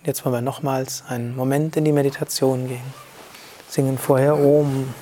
Und jetzt wollen wir nochmals einen Moment in die Meditation gehen. Singen vorher Om.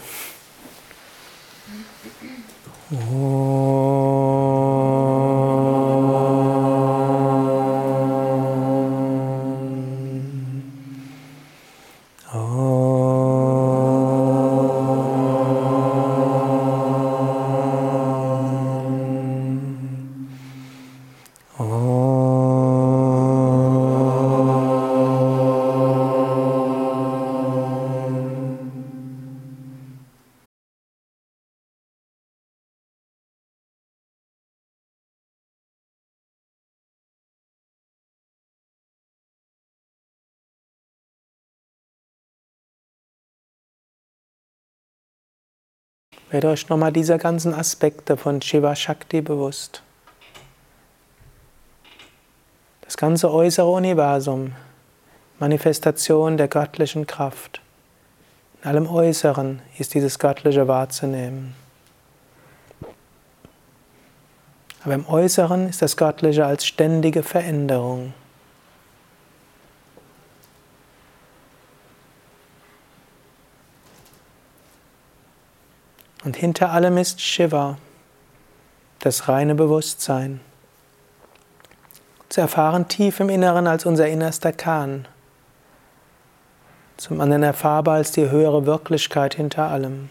Werdet euch nochmal dieser ganzen Aspekte von Shiva Shakti bewusst. Das ganze äußere Universum, Manifestation der göttlichen Kraft. In allem Äußeren ist dieses Göttliche wahrzunehmen. Aber im Äußeren ist das Göttliche als ständige Veränderung. Und hinter allem ist Shiva, das reine Bewusstsein. Zu erfahren tief im Inneren als unser innerster Kahn. Zum anderen erfahrbar als die höhere Wirklichkeit hinter allem.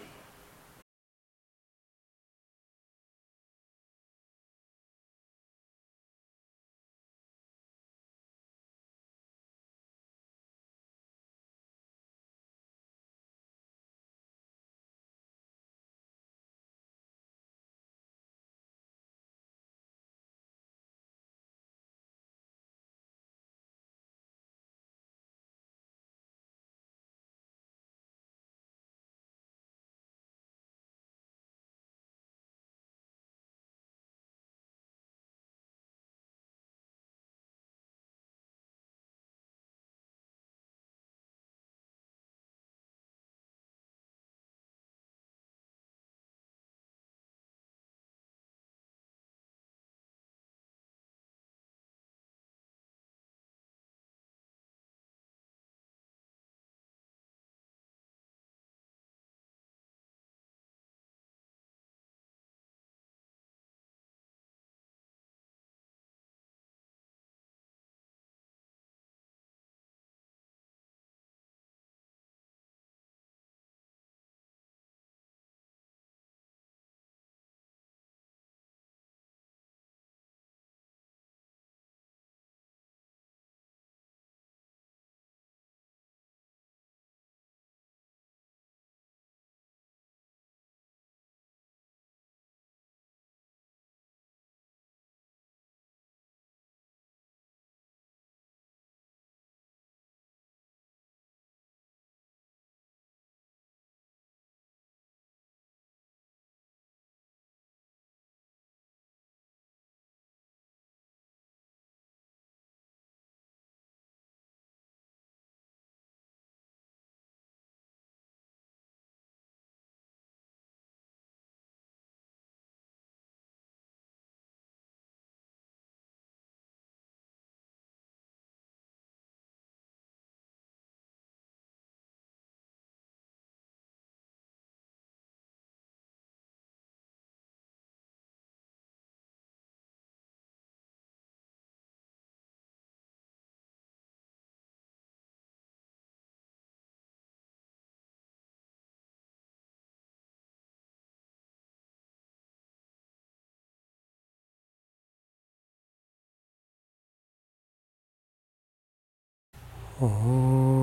哦。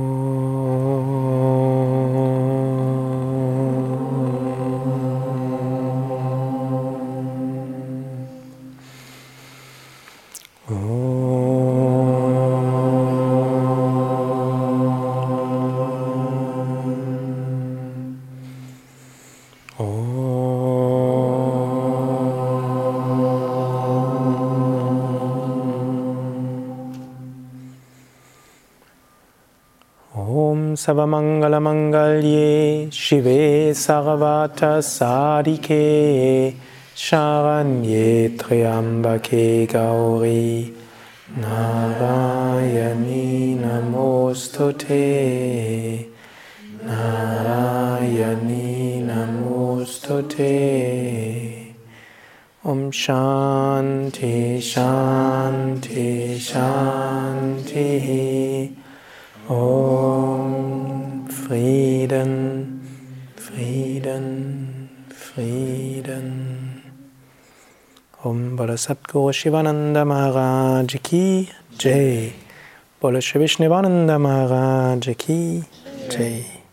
Savamangalamangalye Shive Sarvata Sadike Sharanye Triambake Gauri Narayani Namostute. Narayani Namostute. Om Shanti Shanti Shanti. Om Om Bala Satguru Shivananda Maharaj Ki Jai. Bala Shri Vishnivananda Maharaj Ki Jai.